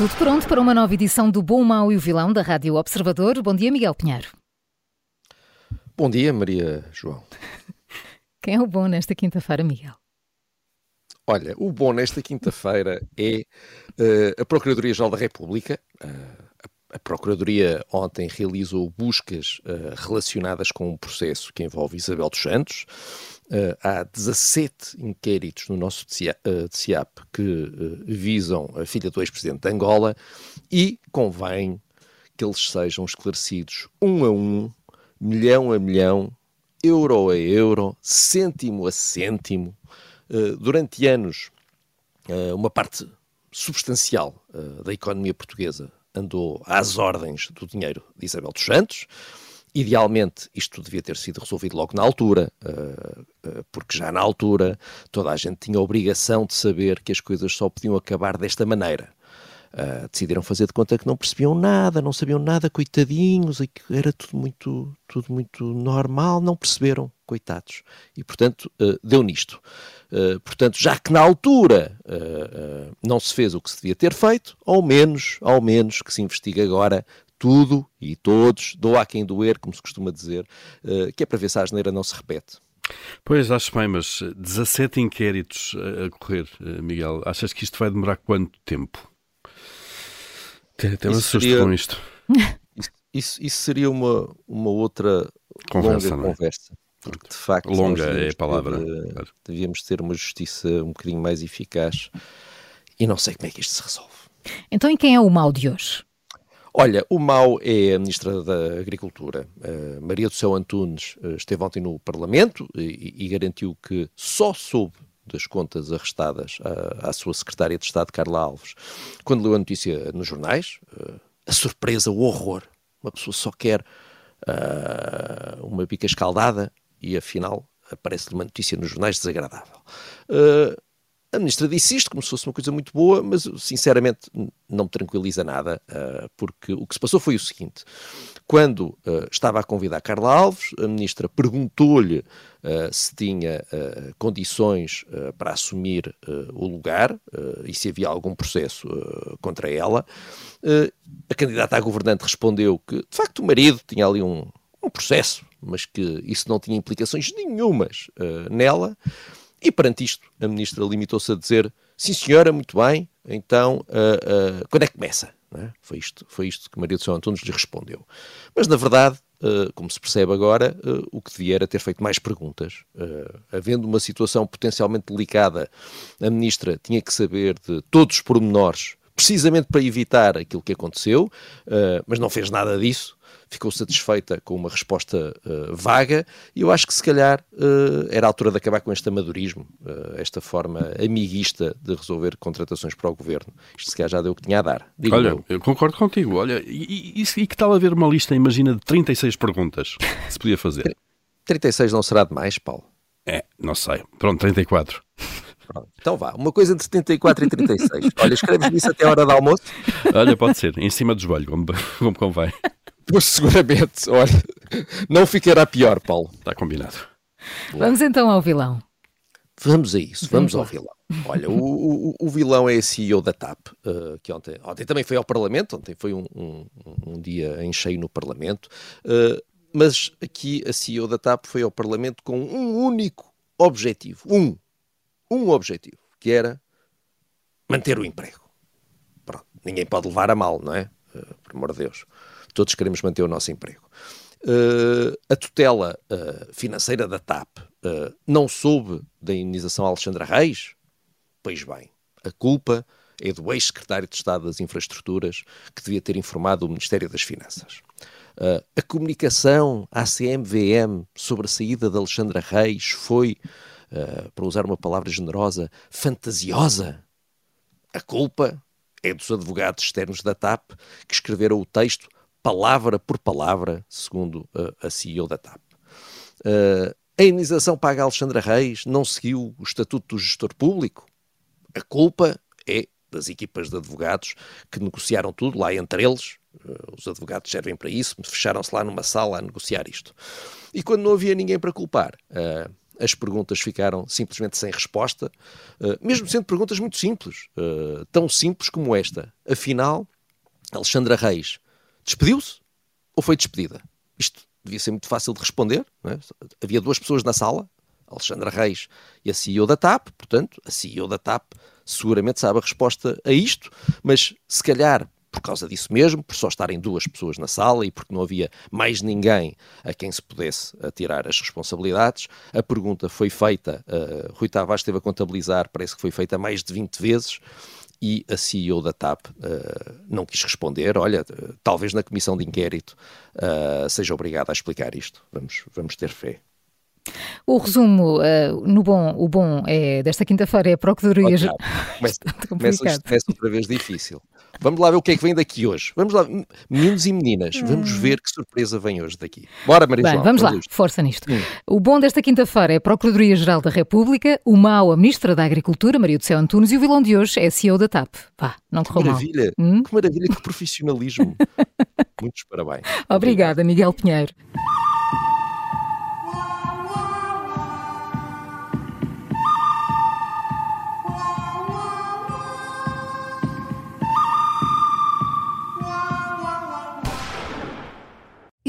Tudo pronto para uma nova edição do Bom, Mau e o Vilão da Rádio Observador. Bom dia, Miguel Pinheiro. Bom dia, Maria João. Quem é o bom nesta quinta-feira, Miguel? Olha, o bom nesta quinta-feira é uh, a Procuradoria-Geral da República. Uh, a Procuradoria ontem realizou buscas uh, relacionadas com um processo que envolve Isabel dos Santos. Uh, há 17 inquéritos no nosso DCIAP uh, que uh, visam a filha do ex-presidente de Angola e convém que eles sejam esclarecidos um a um, milhão a milhão, euro a euro, cêntimo a cêntimo. durante anos, uma parte substancial da economia portuguesa andou às ordens do dinheiro de Isabel dos Santos. Idealmente, isto devia ter sido resolvido logo na altura, uh, uh, porque já na altura toda a gente tinha a obrigação de saber que as coisas só podiam acabar desta maneira. Uh, decidiram fazer de conta que não percebiam nada, não sabiam nada, coitadinhos, e que era tudo muito, tudo muito normal, não perceberam, coitados. E, portanto, deu nisto. portanto, já que na altura não se fez o que se devia ter feito, ao menos, ao menos que se investigue agora tudo e todos, doa a quem doer, como se costuma dizer, uh, que é para ver se a asneira não se repete. Pois, acho bem, mas 17 inquéritos a correr, eh, Miguel. Achas que isto vai demorar quanto tempo? Até me assusto seria... com isto. Isso, isso, isso, seria uma, uma outra conversa, longa é? conversa. Porque de facto longa é a palavra. Ter, claro. Devíamos ter uma justiça um bocadinho mais eficaz e não sei como é que isto se resolve. Então, e quem é o mal de hoje? Olha, o mau é a Ministra da Agricultura. Uh, Maria do Céu Antunes uh, esteve ontem no Parlamento e, e, garantiu que só soube das contas arrestadas à, à, sua Secretária de Estado, Carla Alves, quando leu a notícia nos jornais. Uh, a surpresa, o horror. Uma pessoa só quer uma bica escaldada e afinal aparece-lhe uma notícia nos jornais desagradável. A ministra disse isto como se fosse uma coisa muito boa, mas sinceramente não me tranquiliza nada, uh, porque o que se passou foi o seguinte: quando uh, estava a convidar Carla Alves, a ministra perguntou-lhe uh, se tinha condições para assumir o lugar e se havia algum processo contra ela. a candidata a governante respondeu que, de facto, o marido tinha ali um, um processo, mas que isso não tinha implicações nenhumas nela. E perante isto, a ministra limitou-se a dizer: sim, senhora, muito bem, então uh, uh, quando é que começa? É? Foi, isto, foi isto que Maria do Céu Antunes lhe respondeu. Mas, na verdade, uh, como se percebe agora, o que devia era ter feito mais perguntas. havendo uma situação potencialmente delicada, a ministra tinha que saber de todos os pormenores precisamente para evitar aquilo que aconteceu, mas não fez nada disso ficou satisfeita com uma resposta uh, vaga e eu acho que se calhar uh, era a altura de acabar com este amadorismo, uh, esta forma amiguista de resolver contratações para o governo. Isto se calhar já deu o que tinha a dar. Digo Olha, eu. eu. concordo contigo. Olha, e, e, e que tal haver uma lista, imagina, de 36 perguntas que se podia fazer? 36 não será demais, Paulo? É, não sei. Pronto, 34. Pronto. Então vá, uma coisa entre 74 e 36. Olha, escreves isso até a hora do almoço? Olha, pode ser, em cima do joelho, como, como convém. Pois seguramente, olha, não ficará pior, Paulo. Está combinado. Vamos então ao vilão. Vamos a isso, vamos, ao vilão. Olha, o, o, o, vilão é a CEO da TAP, uh, que ontem, ontem também foi ao Parlamento, ontem foi um, um, um dia em cheio no Parlamento, uh, mas aqui a CEO da TAP foi ao Parlamento com um único objetivo, um, um objetivo, que era manter o emprego. Pronto, ninguém pode levar a mal, não é? Uh, por amor de Deus. Todos queremos manter o nosso emprego. Uh, a tutela uh, financeira da TAP uh, não soube da indenização Alexandra Reis? Pois bem, a culpa é do ex-secretário de Estado das Infraestruturas que devia ter informado o Ministério das Finanças. A comunicação à CMVM sobre a saída de Alexandra Reis foi, para usar uma palavra generosa, fantasiosa. A culpa é dos advogados externos da TAP que escreveram o texto palavra por palavra, segundo uh, a CEO da TAP. a indenização paga a Alexandra Reis não seguiu o estatuto do gestor público. A culpa é das equipas de advogados que negociaram tudo lá entre eles. Uh, os advogados servem para isso, fecharam-se lá numa sala a negociar isto. E quando não havia ninguém para culpar, uh, as perguntas ficaram simplesmente sem resposta, uh, mesmo sendo perguntas muito simples, tão simples como esta. Afinal, Alexandra Reis despediu-se ou foi despedida? Isto devia ser muito fácil de responder. É? Havia duas pessoas na sala, Alexandra Reis e a CEO da TAP, portanto, a CEO da TAP seguramente sabe a resposta a isto, mas se calhar por causa disso mesmo, por só estarem duas pessoas na sala e porque não havia mais ninguém a quem se pudesse atirar as responsabilidades, a pergunta foi feita, uh, Rui Tavares esteve a contabilizar, parece que foi feita mais de 20 vezes, e a CEO da TAP uh, não quis responder. Olha, talvez na comissão de inquérito uh, seja obrigada a explicar isto. Vamos, vamos ter fé. O resumo, uh, no bom, o bom é desta quinta-feira é a Procuradoria. Okay. Começa, começa, começa outra vez difícil. Vamos lá ver o que é que vem daqui hoje. Vamos lá, meninos e meninas, vamos hum. ver que surpresa vem hoje daqui. Bora, Maria Bem, vamos lá, isto. força nisto. Hum. O bom desta quinta-feira é a Procuradoria-Geral da República, o mau a Ministra da Agricultura, Maria do Céu Antunes, e o vilão de hoje é a CEO da TAP. Vá, não correu mal. Maravilha, hum? que maravilha, que profissionalismo. Muitos parabéns. Obrigada, Miguel Pinheiro.